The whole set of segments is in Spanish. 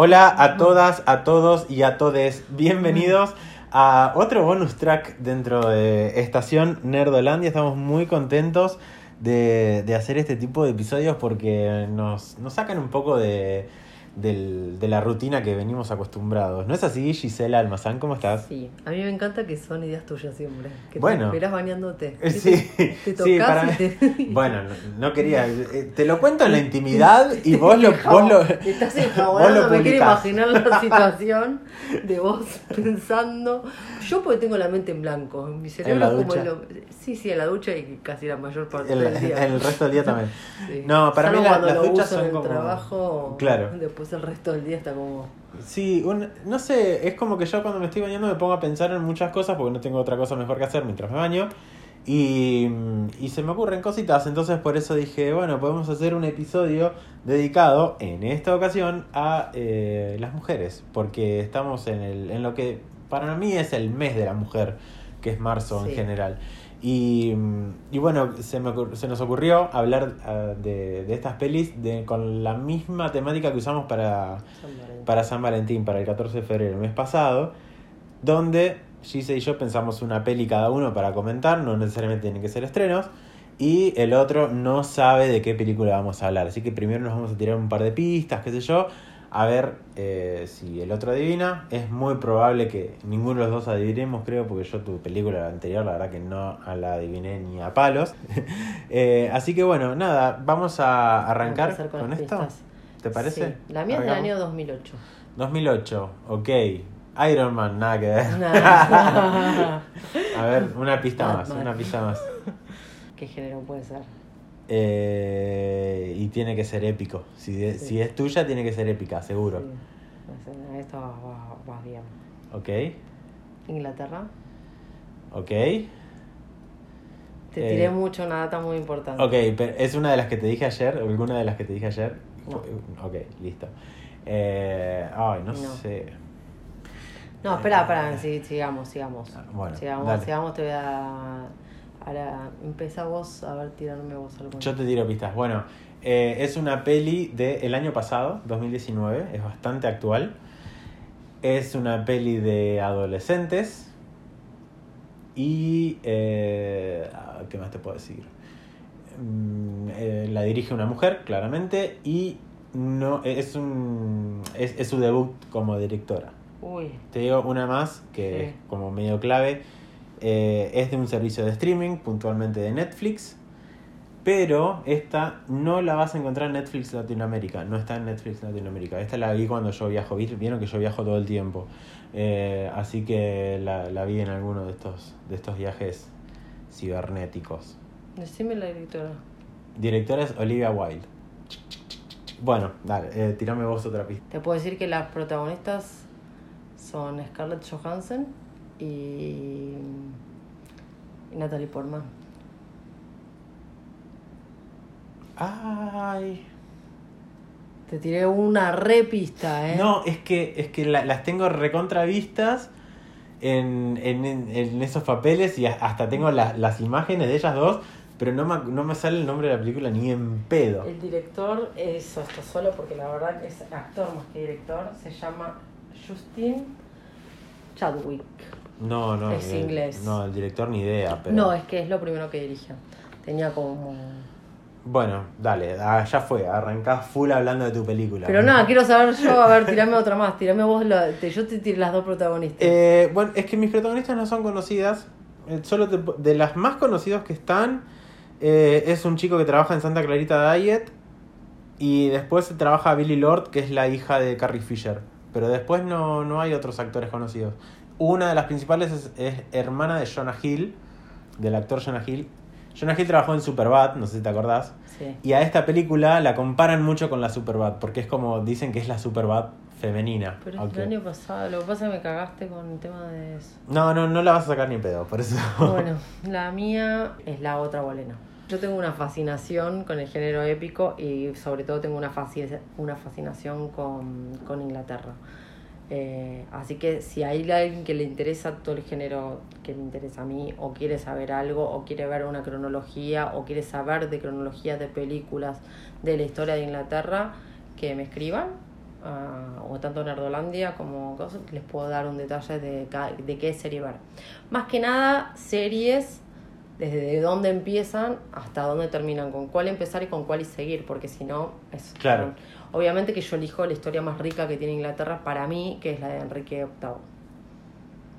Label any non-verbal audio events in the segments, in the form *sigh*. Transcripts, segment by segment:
Hola a todas, a todos y a todes. Bienvenidos a otro bonus track dentro de Estación Nerdolandia. Estamos muy contentos de, de hacer este tipo de episodios porque nos, nos sacan un poco de, del- de la rutina que venimos acostumbrados. ¿No es así, Gisela Almazán? ¿Cómo estás? Sí, a mí me encanta que son ideas tuyas siempre. Que Bueno. te esperas bañándote. Eh. Sí, Te tocas *laughs* sí, para y te... *laughs* Bueno, no, no quería. eh, Te lo cuento en la intimidad *laughs* y vos lo. Vos lo Te estás lo me quiero imaginar la situación de vos pensando. Yo porque tengo la mente en blanco, en mi cerebro la como ducha? lo- Sí, sí, en la ducha y casi la mayor parte el, del día. el resto del día también. Sí. No, para Salvo mí la- las duchas son en como- trabajo, Claro. Después el resto del día está como... Sí, un- no sé, es como que yo cuando me estoy bañando me pongo a pensar en muchas cosas porque no tengo otra cosa mejor que hacer mientras me baño. Y, y se me ocurren cositas, entonces por eso dije, bueno, podemos hacer un episodio dedicado en esta ocasión a eh, las mujeres, porque estamos en, el, en lo que para mí es el mes de la mujer, que es marzo en general. Y, y bueno, se, me se nos ocurrió hablar ah, de, de estas pelis de, con la misma temática que usamos para, San para San Valentín, para el 14 de febrero, el mes pasado, donde Gise y yo pensamos una peli cada uno para comentar, no necesariamente tienen que ser estrenos, y el otro no sabe de qué película vamos a hablar. Así que primero nos vamos a tirar un par de pistas, qué sé yo, a ver eh, si el otro adivina. Es muy probable que ninguno de los dos adivinemos, creo, porque yo tu película anterior, la verdad que no la adiviné ni a palos. *laughs* Eh, así que bueno, nada, vamos a arrancar con, las esto. pistas. ¿Te parece? Sí. La mía es del Arrancamos. año 2008. 2008, ok. Iron Man, nada que ver. Nah. *laughs* A ver, una pista más, una pista más. ¿Qué género puede ser? Eh, y tiene que ser épico. Si, de- Sí. si es tuya, tiene que ser épica, seguro. Sí. En esto vas, vas- vas bien. Ok, Inglaterra. ok. Te Eh, tiré mucho una data muy importante. Ok, pero ¿es una de las que te dije ayer? ¿Alguna de las que te dije ayer? No. Ok, listo. Eh, ay, no, No. sé. No, espera, espera, sí, sigamos, sigamos. Ah, bueno, sigamos, dale. sigamos, te voy a. Ahora, empieza vos a ver, tirarme vos algo. Yo te tiro pistas. Bueno, eh, es una peli del año pasado, 2019, es bastante actual. Es una peli de adolescentes. Y. eh, ah, ¿Qué más te puedo decir? Mm, eh, la dirige una mujer, claramente. Y no es, un, es, es su debut como directora. Uy, Te digo una más que Sí. es como medio clave. Eh, es de un servicio de streaming, puntualmente de Netflix. Pero esta no la vas a encontrar en Netflix Latinoamérica. No está en Netflix Latinoamérica. Esta la vi cuando yo viajo. Vi- Vieron que yo viajo todo el tiempo. Eh, así que la, la vi en alguno de estos, de estos viajes cibernéticos. decime la directora. Directora es Olivia Wilde. Bueno, dale, eh, tirame vos otra pista. Te puedo decir que las protagonistas son Scarlett Johansson y. y Natalie Portman. Ay. Te tiré una repista, ¿eh? No, es que, es que la- las tengo recontravistas en, en, en, en esos papeles y hasta tengo la- las imágenes de ellas dos, pero no me, no me sale el nombre de la película ni en pedo. El director, eso esto solo porque la verdad que es actor más que director, se llama Justin Chadwick. No, no. Es el- inglés. No, el director ni idea, pero. No, es que es lo primero que dirigió. Tenía como... Bueno, dale, ah, ya fue, arrancás full hablando de tu película. Pero nada, quiero saber yo, a ver, tirame otra más, tirame vos, la, te- yo te tiré las dos protagonistas. Eh, bueno, es que mis protagonistas no son conocidas. eh, Solo te- de las más conocidas que están, eh, es un chico que trabaja en Santa Clarita Diet. Y después trabaja Billy Lord, que es la hija de Carrie Fisher. Pero después no, no hay otros actores conocidos. Una de las principales es, es hermana de Jonah Hill, del actor Jonah Hill. Jonah Hill trabajó en Superbad, no sé si te acordás. Sí. Y a esta película la comparan mucho con la Superbad, porque es como dicen que es la Superbad femenina. Pero Ok. el año pasado, lo que pasa es que me cagaste con el tema de eso. No, no, no la vas a sacar ni pedo, por eso. Bueno, la mía es la otra bolena. Yo tengo una fascinación con el género épico y sobre todo tengo una, una fascinación con, con Inglaterra. Eh, así que si hay alguien que le interesa todo el género que me interesa a mí, o quiere saber algo, o quiere ver una cronología, o quiere saber de cronologías de películas de la historia de Inglaterra, que me escriban ah, o tanto Nerdolandia como cosas, les puedo dar un detalle de, de qué serie ver. Más que nada, series desde dónde empiezan hasta dónde terminan, con cuál empezar y con cuál seguir, porque si no, es... Claro. Obviamente que yo elijo la historia más rica que tiene Inglaterra para mí, que es la de Enrique VIII.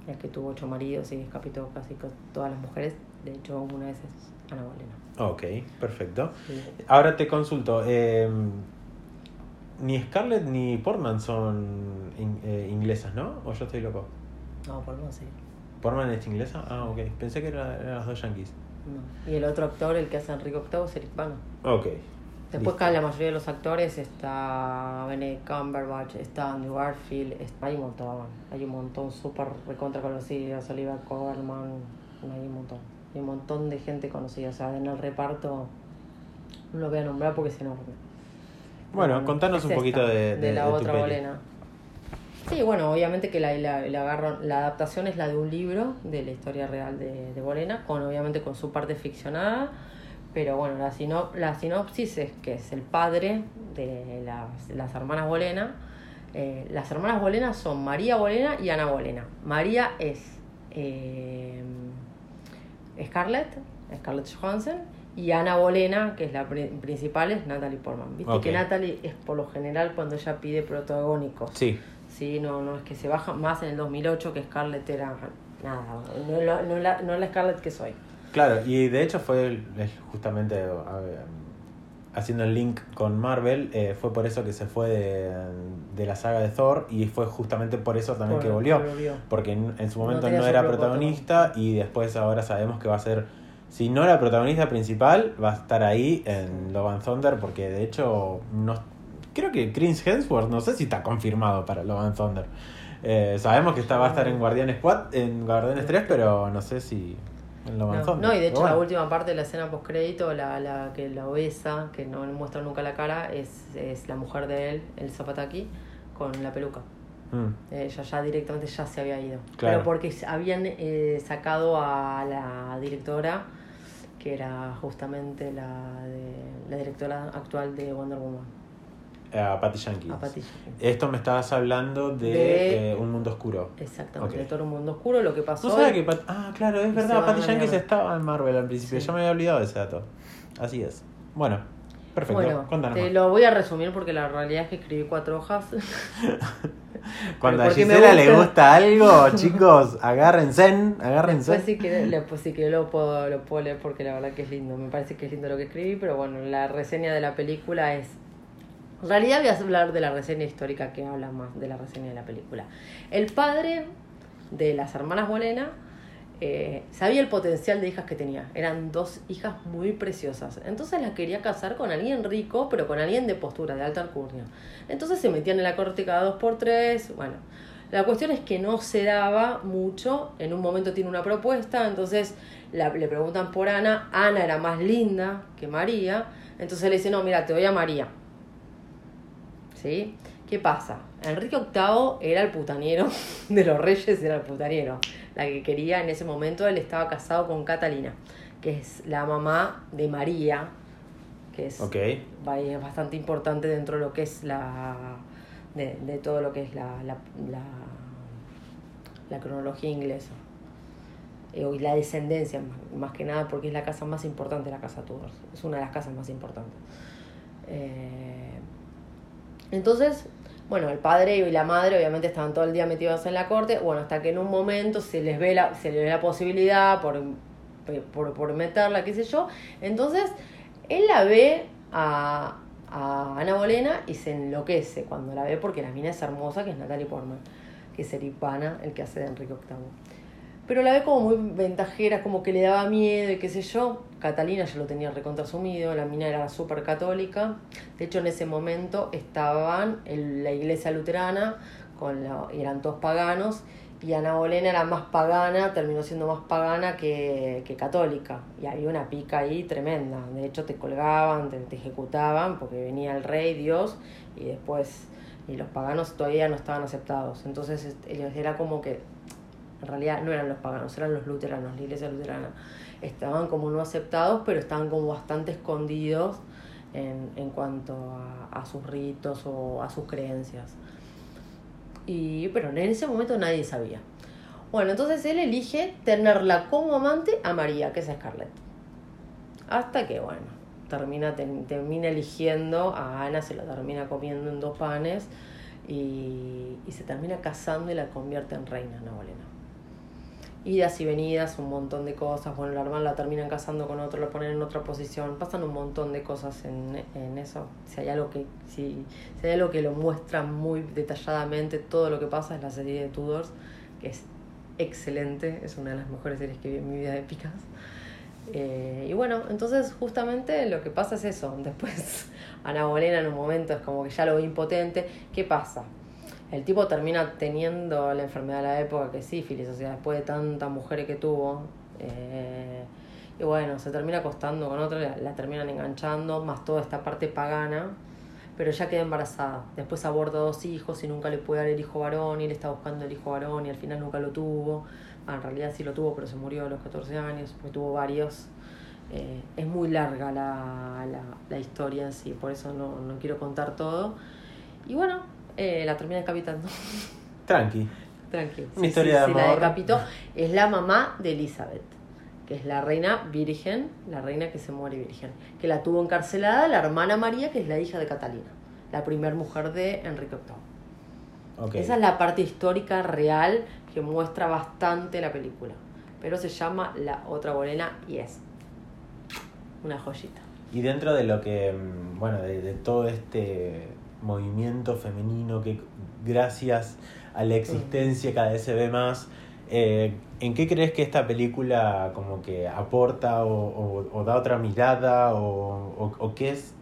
El que tuvo ocho maridos y decapitó casi con todas las mujeres. De hecho, una de esas es Ana Bolena. Ok, perfecto. Sí. Ahora te consulto. eh, ni Scarlett ni Portman son in- eh, inglesas, ¿no? ¿O yo estoy loco? No, por no sé. ¿Portman es inglesa? Ah, ok. Pensé que era- eran las dos yankees. No. Y el otro actor, el que hace Enrique VIII, es Eric Bana. Ok. Después listo. cada la mayoría de los actores está Benedict Cumberbatch, está Andrew Garfield, está- hay un montón, hay un montón súper recontra conocidos, Oliver Colman, hay un montón, hay un montón de gente conocida, o sea, en el reparto no lo voy a nombrar porque es enorme. Bueno, Pero contanos es un esta, poquito de, de- la de otra bolena. Sí, bueno, obviamente que la, la, la agarro- la adaptación es la de un libro de la historia real de, de Bolena, con obviamente con su parte ficcionada, pero bueno, la, sino, la sinopsis es que es el padre de las, las hermanas Bolena. Eh, las hermanas Bolena son María Bolena y Ana Bolena. María es eh, Scarlett, Scarlett Johansson, y Ana Bolena, que es la pri- principal, es Natalie Portman. Viste que Natalie es por lo general cuando ella pide protagónicos. Sí, Sí, no, no es que se baja más en el 2008 que Scarlett era nada, no, no, es la, no la Scarlett que soy. claro. Y de hecho fue justamente ver, haciendo el link con Marvel, eh, fue por eso que se fue de, de la saga de Thor y fue justamente por eso también Por- que volvió. volvió. Porque en, en su No momento no, era protagonista y después ahora sabemos que va a ser, si no la protagonista principal, va a estar ahí en Love and Thunder porque de hecho no creo que Chris Hemsworth no sé si está confirmado para Love and Thunder. Eh, sabemos que está, va a estar en Guardianes 4, en Guardianes 3, pero no sé si en Love and No, Thunder. no, y de hecho la última parte de la escena post crédito, la, la que la obesa, que no le muestra nunca la cara, es, es la mujer de él, el Zapataki, con la peluca. Mm, Ella ya directamente ya se había ido. Claro. Pero porque habían eh, sacado a la directora, que era justamente la, de, la directora actual de Wonder Woman, a Patty Jenkins. a Patty Jenkins. Esto me estabas hablando de, De- eh, Un Mundo Oscuro. Exactamente, Ok. de todo un mundo oscuro. Lo que pasó. No sabía que Pat- Ah, claro, es verdad, Patty Jenkins estaba en Marvel al principio. Sí. Yo me había olvidado de ese dato. Así es. Bueno, perfecto. Bueno, te más. lo voy a resumir porque la realidad es que escribí cuatro hojas. *laughs* Cuando a Gisela le gusta. gusta algo, chicos, agárrense, agárrense. Después sí que, después sí que lo puedo, lo puedo leer porque la verdad que es lindo. Me parece que es lindo lo que escribí, pero bueno, la reseña de la película es... En realidad voy a hablar de la reseña histórica que habla más de la reseña de la película. El padre de las hermanas Bolena eh, sabía el potencial de hijas que tenía. Eran dos hijas muy preciosas. Entonces las quería casar con alguien rico, pero con alguien de postura, de alta alcurnia. Entonces se metían en la corte cada dos por tres. Bueno, la cuestión es que no se daba mucho. En un momento tiene una propuesta, entonces la- le preguntan por Ana. Ana era más linda que María. Entonces le dice, no, mira, te doy a María. ¿Sí? ¿Qué pasa? Enrique VIII era el putanero *laughs* de los reyes, era el putanero. La que quería en ese momento, él estaba casado con Catalina, que es la mamá de María, que es, bastante importante dentro de lo que es la. de, de todo lo que es la, la, la, la cronología inglesa. Eh, y la descendencia, más, más que nada, porque es la casa más importante, la casa Tudor. Es una de las casas más importantes. Eh, entonces, bueno, el padre y la madre obviamente estaban todo el día metidos en la corte, bueno, hasta que en un momento se les ve la, se les ve la posibilidad por, por, por meterla, qué sé yo. Entonces, él la ve a, a Ana Bolena y se enloquece cuando la ve porque la mina es hermosa, que es Natalie Portman, que es Eric Bana, el que hace de Enrique VIII. Pero la ve como muy ventajera, como que le daba miedo y qué sé yo. Catalina ya lo tenía recontrasumido, la mina era súper católica. De hecho, en ese momento estaban en la iglesia luterana, con la, eran todos paganos, y Ana Bolena era más pagana, terminó siendo más pagana que, que católica. Y había una pica ahí tremenda. De hecho, te colgaban, te, te ejecutaban, porque venía el rey, Dios, y después, y los paganos todavía no estaban aceptados. Entonces, este, era como que en realidad no eran los paganos, eran los luteranos, la iglesia luterana. Estaban como no aceptados, pero estaban como bastante escondidos en, en cuanto a, a sus ritos o a sus creencias. Y, pero en ese momento nadie sabía. Bueno, entonces él elige tenerla como amante a María, que es Scarlett. Hasta que, bueno, termina, ten- termina eligiendo a Ana, se la termina comiendo en dos panes y, y se termina casando y la convierte en reina Ana Bolena. Idas y venidas, un montón de cosas. Bueno, la hermana la terminan casando con otro, la ponen en otra posición. Pasan un montón de cosas en, en eso. Si hay, algo que, si, si hay algo que lo muestra muy detalladamente, todo lo que pasa es la serie de Tudors, que es excelente. Es una de las mejores series que vi en mi vida épicas. Eh, y bueno, entonces justamente lo que pasa es eso. Después *laughs* Ana Bolena en un momento es como que ya lo ve impotente. ¿Qué pasa? El tipo termina teniendo la enfermedad de la época que es sífilis, o sea, después de tantas mujeres que tuvo. eh, y bueno, se termina acostando con otra, la, la terminan enganchando, más toda esta parte pagana. Pero ya queda embarazada. Después aborda dos hijos y nunca le puede dar el hijo varón. Y él está buscando el hijo varón y al final nunca lo tuvo. Ah, en realidad sí lo tuvo, pero se murió a los 14 años, porque tuvo varios. Eh, es muy larga la, la, la historia en sí, por eso no, no quiero contar todo. Y bueno, eh, la termina decapitando. Tranqui. Tranquilo. Una historia de La amor. decapitó. Es la mamá de Elizabeth, que es la reina virgen, la reina que se muere virgen. Que la tuvo encarcelada la hermana María, que es la hija de Catalina, la primera mujer de Enrique VIII. Esa es la parte histórica real que muestra bastante la película. Pero se llama La Otra Bolena y es una joyita. Y dentro de lo que, mm, bueno, de, de todo este movimiento femenino que gracias a la existencia cada vez se ve más, eh, ¿en qué crees que esta película como que aporta o, o- o da otra mirada o, o- qué es,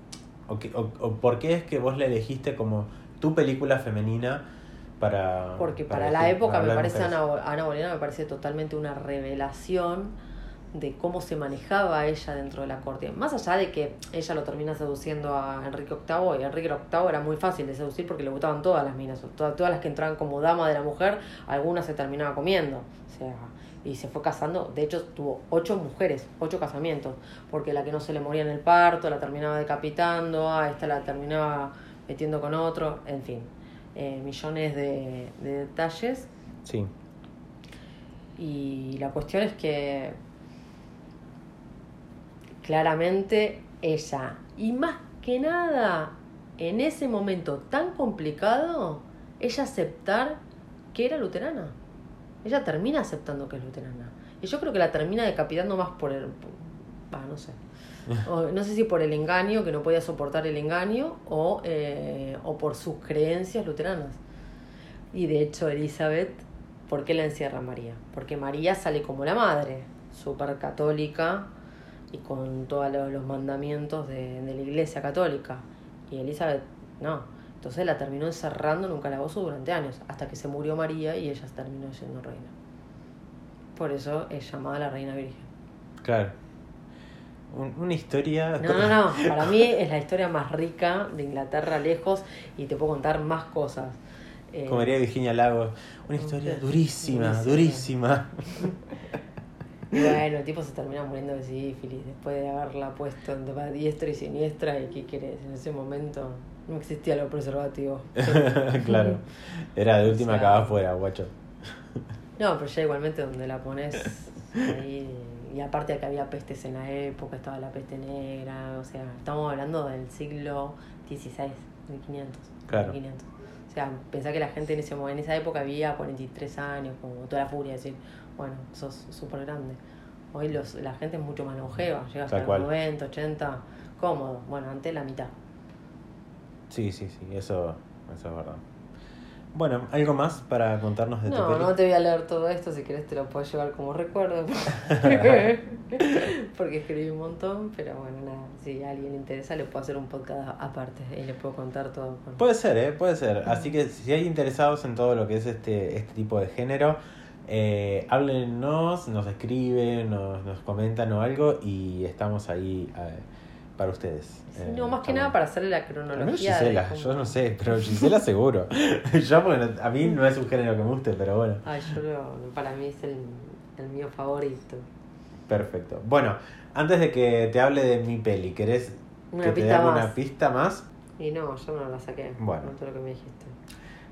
o, qué- o- o por qué es que vos la elegiste como tu película femenina para... Porque para, elegir- la época para me parece? Ana, Ana Bolena me parece totalmente una revelación de cómo se manejaba ella dentro de la corte. Más allá de que ella lo termina seduciendo a Enrique VIII y Enrique VIII era muy fácil de seducir porque le gustaban todas las minas, todas, todas las que entraban como dama de la mujer, algunas se terminaba comiendo. O sea, y se fue casando, de hecho tuvo ocho mujeres, ocho casamientos, porque la que no se le moría en el parto la terminaba decapitando, a esta la terminaba metiendo con otro, en fin, eh, millones de, de detalles. Sí, Y la cuestión es que claramente ella, y más que nada, en ese momento tan complicado, ella aceptar que era luterana. Ella termina aceptando que es luterana. Y yo creo que la termina decapitando más por el... Ah, no sé. *laughs* O no sé si por el engaño, que no podía soportar el engaño, o, eh, o por sus creencias luteranas. Y de hecho, Elizabeth, ¿por qué la encierra María? Porque María sale como la madre, súper católica y con todos los, mandamientos de, de la iglesia católica. Y Elizabeth, no. Entonces la terminó encerrando en un calabozo durante años, hasta que se murió María y ella terminó siendo reina. Por eso es llamada la reina virgen. claro. Un- una historia... No, no, no. Para mí *laughs* es la historia más rica de Inglaterra lejos y te puedo contar más cosas. Eh, Como diría Virginia Lago, una historia Durísima. durísima. *laughs* Bueno, el tipo se termina muriendo de sífilis después de haberla puesto entre diestra y siniestra. ¿Y qué querés? En ese momento no existía los preservativos. *laughs* claro. Era de última O sea- acaba afuera, guacho. *laughs* No, pero ya igualmente donde la pones ahí. Y aparte que había pestes en la época, estaba la peste negra. O sea, estamos hablando del siglo XVI, 1500. Claro. 1500. O sea, pensá que la gente en, ese, en esa época vivía 43 años, como toda la furia, decir, bueno, sos súper grande. Hoy los, la gente es mucho más longeva, llega hasta los cual. 90, 80, cómodo. Bueno, antes la mitad. Sí, sí, sí, eso, eso es verdad. Bueno, ¿algo más para contarnos de tu No, peli? no te voy a leer todo esto, si querés te lo puedo llevar como recuerdo. *laughs* Porque escribí un montón, pero bueno, nada, si a alguien le interesa le puedo hacer un podcast aparte y le puedo contar todo. Puede ser, ¿eh? Puede ser. Así que si hay interesados en todo lo que es este, este tipo de género, eh, háblenos, nos escriben, nos, nos comentan o algo y estamos ahí eh, para ustedes. Sí, Eh, no, más que nada para hacerle la cronología. Gisela, yo no sé, pero Gisela seguro. *laughs* yo, porque no- a mí no es un género que me guste, pero bueno. Ay, yo lo- para mí es el, el mío favorito. Perfecto. Bueno, antes de que te hable de mi peli, ¿querés Una que te dé una pista más. Y no, yo no la saqué. Bueno. Con todo lo que me dijiste.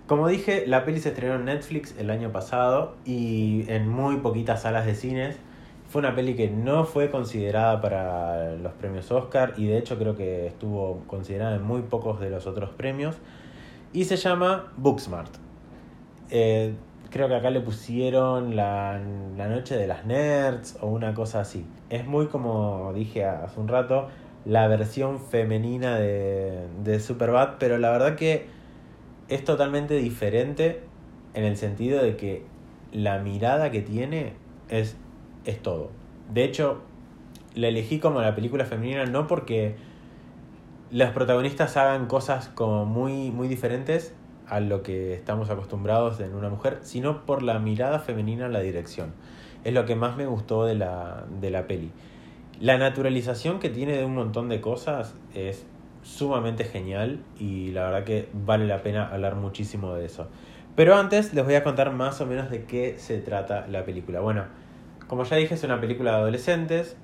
Como dije, la peli se estrenó en Netflix el año pasado y en muy poquitas salas de cines. Fue una peli que no fue considerada para los premios Oscar y de hecho creo que estuvo considerada en muy pocos de los otros premios. Y se llama Booksmart. Eh, creo que acá le pusieron la, la noche de las nerds o una cosa así. Es muy como dije hace un rato, la versión femenina de, de Superbad, pero la verdad que es totalmente diferente en el sentido de que la mirada que tiene es, es todo. De hecho, la elegí como la película femenina no porque los protagonistas hagan cosas como muy, muy diferentes a lo que estamos acostumbrados en una mujer, sino por la mirada femenina en la dirección. Es lo que más me gustó de la, de la peli. La naturalización que tiene de un montón de cosas es sumamente genial y la verdad que vale la pena hablar muchísimo de eso. Pero antes les voy a contar más o menos de qué se trata la película. Bueno, como ya dije, es una película de adolescentes.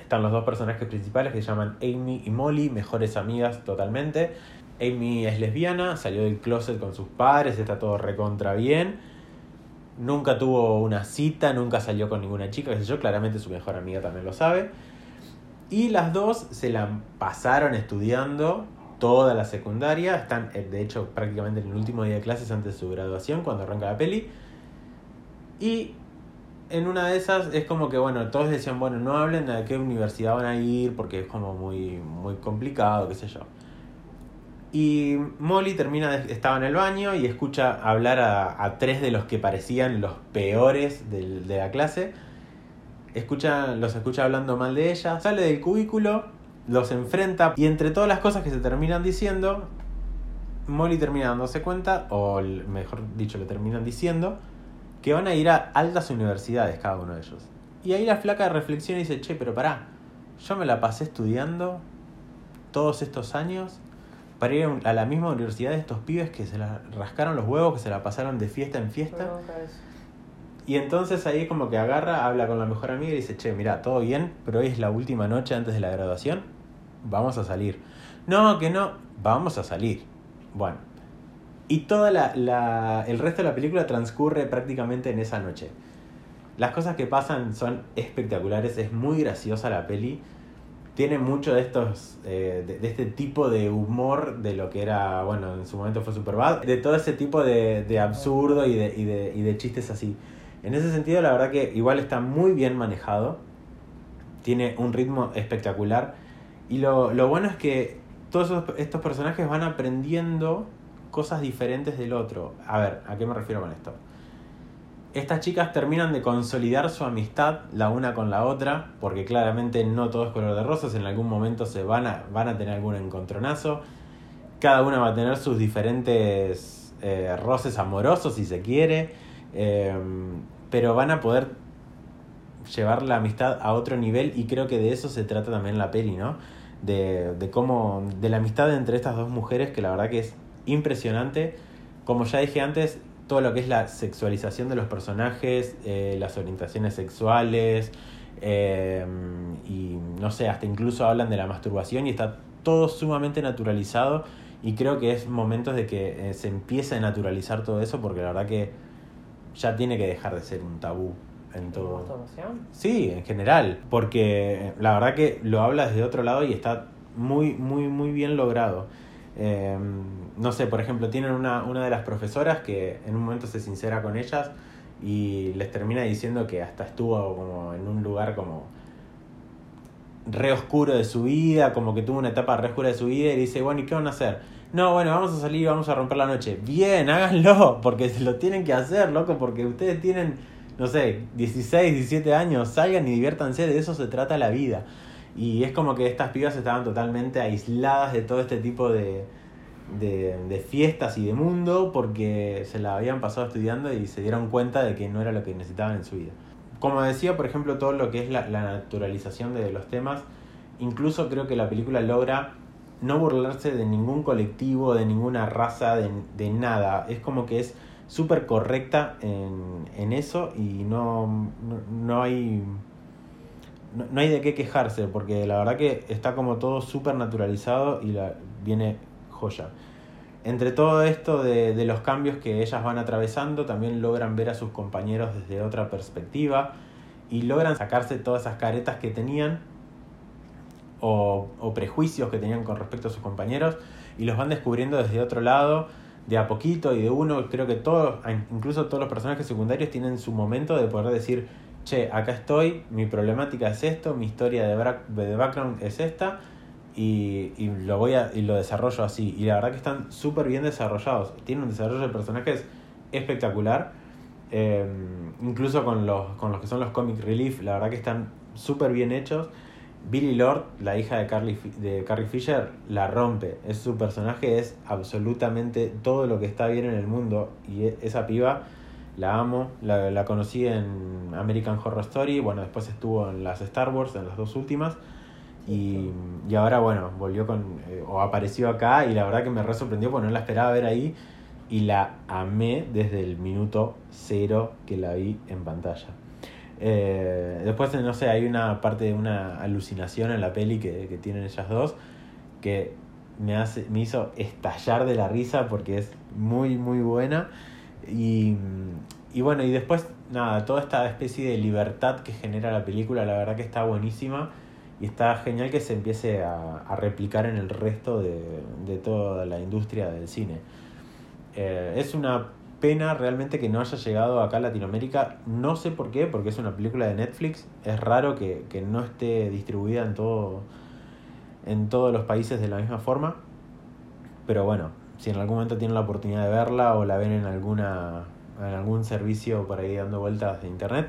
Están los dos personajes principales que se llaman Amy y Molly, mejores amigas totalmente. Amy es lesbiana, salió del closet con sus padres, está todo recontra bien. Nunca tuvo una cita, nunca salió con ninguna chica, qué sé yo, claramente su mejor amiga también lo sabe. Y las dos se la pasaron estudiando toda la secundaria. Están, eh, de hecho, prácticamente en el último día de clases antes de su graduación, cuando arranca la peli. Y en una de esas es como que, bueno, todos decían, bueno, no hablen de a qué universidad van a ir porque es como muy, muy complicado, qué sé yo. Y Molly termina, de- estaba en el baño y escucha hablar a, tres de los que parecían los peores del- de la clase. Escucha, los escucha hablando mal de ella, sale del cubículo, los enfrenta y entre todas las cosas que se terminan diciendo, Molly termina dándose cuenta, o mejor dicho, le terminan diciendo, que van a ir a altas universidades cada uno de ellos. Y ahí la flaca reflexiona y dice, che, pero pará, yo me la pasé estudiando todos estos años para ir a la misma universidad de estos pibes que se la rascaron los huevos, que se la pasaron de fiesta en fiesta. Y entonces ahí como que agarra, habla con la mejor amiga y dice, che, mira, todo bien, pero hoy es la última noche antes de la graduación, vamos a salir. No, que no, vamos a salir. Bueno, y toda la, la- el resto de la película transcurre prácticamente en esa noche. Las cosas que pasan son espectaculares, es muy graciosa la peli. Tiene mucho de estos, eh, de este tipo de humor de lo que era, bueno, en su momento fue Superbad, de todo ese tipo de, de absurdo y de, y, de, y de chistes así. En ese sentido, la verdad que igual está muy bien manejado, tiene un ritmo espectacular. Y lo, lo bueno es que todos estos personajes van aprendiendo cosas diferentes del otro. A ver, ¿a qué me refiero con esto? Estas chicas terminan de consolidar su amistad la una con la otra, porque claramente no todo es color de rosas, en algún momento se van a, van a tener algún encontronazo, cada una va a tener sus diferentes eh, roces amorosos si se quiere, eh, pero van a poder llevar la amistad a otro nivel y creo que de eso se trata también la peli, ¿no? De, de cómo, de la amistad entre estas dos mujeres que la verdad que es impresionante. Como ya dije antes, todo lo que es la sexualización de los personajes, eh, las orientaciones sexuales, eh, y no sé, hasta incluso hablan de la masturbación y está todo sumamente naturalizado y creo que es momentos de que eh, se empiece a naturalizar todo eso porque la verdad que ya tiene que dejar de ser un tabú en todo. ¿Masturbación? Sí, en general, porque la verdad que lo habla desde otro lado y está muy, muy, muy bien logrado. Eh, no sé, por ejemplo, tienen una, una de las profesoras que en un momento se sincera con ellas y les termina diciendo que hasta estuvo como en un lugar como re oscuro de su vida, como que tuvo una etapa re oscura de su vida y dice, bueno, ¿y qué van a hacer? No, bueno, vamos a salir y vamos a romper la noche. Bien, háganlo, porque se lo tienen que hacer, loco, porque ustedes tienen, no sé, 16, 17 años, salgan y diviértanse, de eso se trata la vida. Y es como que estas pibas estaban totalmente aisladas de todo este tipo de, de, de fiestas y de mundo porque se la habían pasado estudiando y se dieron cuenta de que no era lo que necesitaban en su vida. Como decía, por ejemplo, todo lo que es la, la naturalización de los temas, incluso creo que la película logra no burlarse de ningún colectivo, de ninguna raza, de, de nada. Es como que es súper correcta en, en eso y no, no, no hay no, no hay de qué quejarse, porque la verdad que está como todo súper naturalizado y la, viene joya. Entre todo esto de, de los cambios que ellas van atravesando, también logran ver a sus compañeros desde otra perspectiva y logran sacarse todas esas caretas que tenían o, o prejuicios que tenían con respecto a sus compañeros y los van descubriendo desde otro lado, de a poquito y de uno. Creo que todos, incluso todos los personajes secundarios, tienen su momento de poder decir, che, acá estoy, mi problemática es esto, mi historia de, de background es esta. Y, y lo voy a, y lo desarrollo así. Y la verdad que están súper bien desarrollados. Tienen un desarrollo de personajes espectacular. Eh, incluso con los, con los que son los comic relief, la verdad que están súper bien hechos. Billy Lord, la hija de, Carly, de Carrie Fisher, la rompe. Es su personaje es absolutamente todo lo que está bien en el mundo. Y e- esa piba la amo. La, la conocí en American Horror Story. Bueno, después estuvo en las Star Wars, en las dos últimas. Y, y ahora, bueno, volvió con. eh, o apareció acá. Y la verdad que me re sorprendió porque no la esperaba ver ahí. Y la amé desde el minuto cero que la vi en pantalla. Eh, después, no sé, hay una parte de una alucinación en la peli que, que tienen ellas dos que me, hace, me hizo estallar de la risa porque es muy, muy buena. Y, y bueno, y después, nada, toda esta especie de libertad que genera la película, la verdad que está buenísima. Y está genial que se empiece a, a replicar en el resto de, de toda la industria del cine. Eh, es una pena realmente que no haya llegado acá a Latinoamérica. No sé por qué, porque es una película de Netflix. Es raro que, que no esté distribuida en todo en todos los países de la misma forma. Pero bueno, si en algún momento tienen la oportunidad de verla o la ven en alguna en algún servicio por ahí dando vueltas de internet,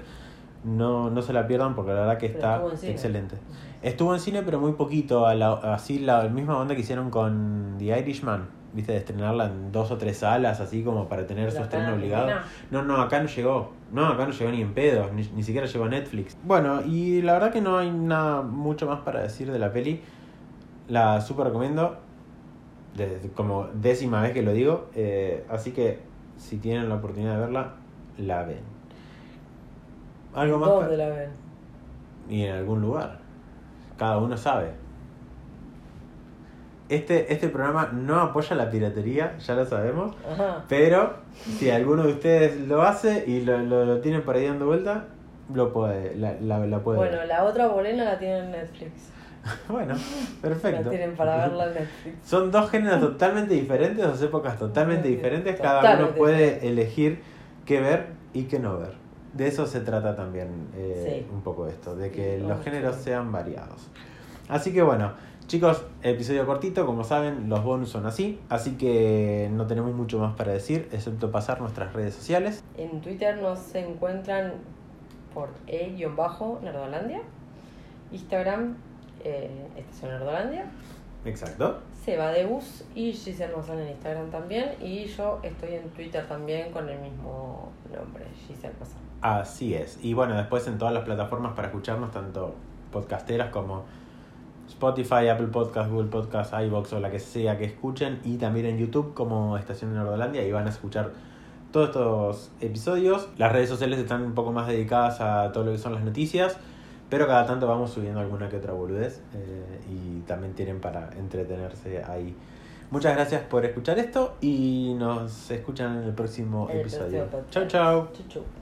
no, no se la pierdan porque la verdad que está estuvo excelente. Estuvo en cine pero muy poquito, a la- así la misma onda que hicieron con The Irishman, viste, de estrenarla en dos o tres salas, así como para tener su ¿La estreno obligado. No, no, acá no llegó. No, acá no llegó ni en pedo, ni, ni siquiera llegó a Netflix. Bueno, y la verdad que no hay nada mucho más para decir de la peli. La super recomiendo. Desde- como décima vez que lo digo. eh, así que si tienen la oportunidad de verla, la ven. Algo más. ¿Dónde la ven? y en algún lugar. Cada uno sabe. Este, este programa no apoya la piratería, ya lo sabemos. Ajá. Pero si alguno de ustedes lo hace y lo, lo, lo tiene por ahí dando vuelta, lo puede, la, la, la puede Bueno, ver. la otra bolena la tienen en Netflix. *laughs* Bueno, La perfecto. tienen para *laughs* verla en Netflix. Son dos géneros totalmente diferentes, dos épocas totalmente diferentes. Cada totalmente uno puede elegir qué ver y qué no ver. De eso se trata también eh, Sí. un poco esto, de que Sí, los géneros sean variados. Así que bueno, chicos, episodio cortito, como saben, los bonus son así, así que no tenemos mucho más para decir, excepto pasar nuestras redes sociales. En Twitter nos encuentran por e-nerdolandia. Instagram, eh, Estación Nerdolandia. Exacto. Seba de Bus y Giselle Mazán en Instagram también. Y yo estoy en Twitter también con el mismo nombre, Giselle Mazán. Así es. Y bueno, después en todas las plataformas para escucharnos, tanto podcasteras como Spotify, Apple Podcast, Google Podcast, iBox o la que sea que escuchen. Y también en YouTube como Estación de Nordolandia. Y van a escuchar todos estos episodios. Las redes sociales están un poco más dedicadas a todo lo que son las noticias. Pero cada tanto vamos subiendo alguna que otra boludez. eh, y también tienen para entretenerse ahí. Muchas gracias por escuchar esto y nos escuchan en el próximo el episodio. próximo podcast.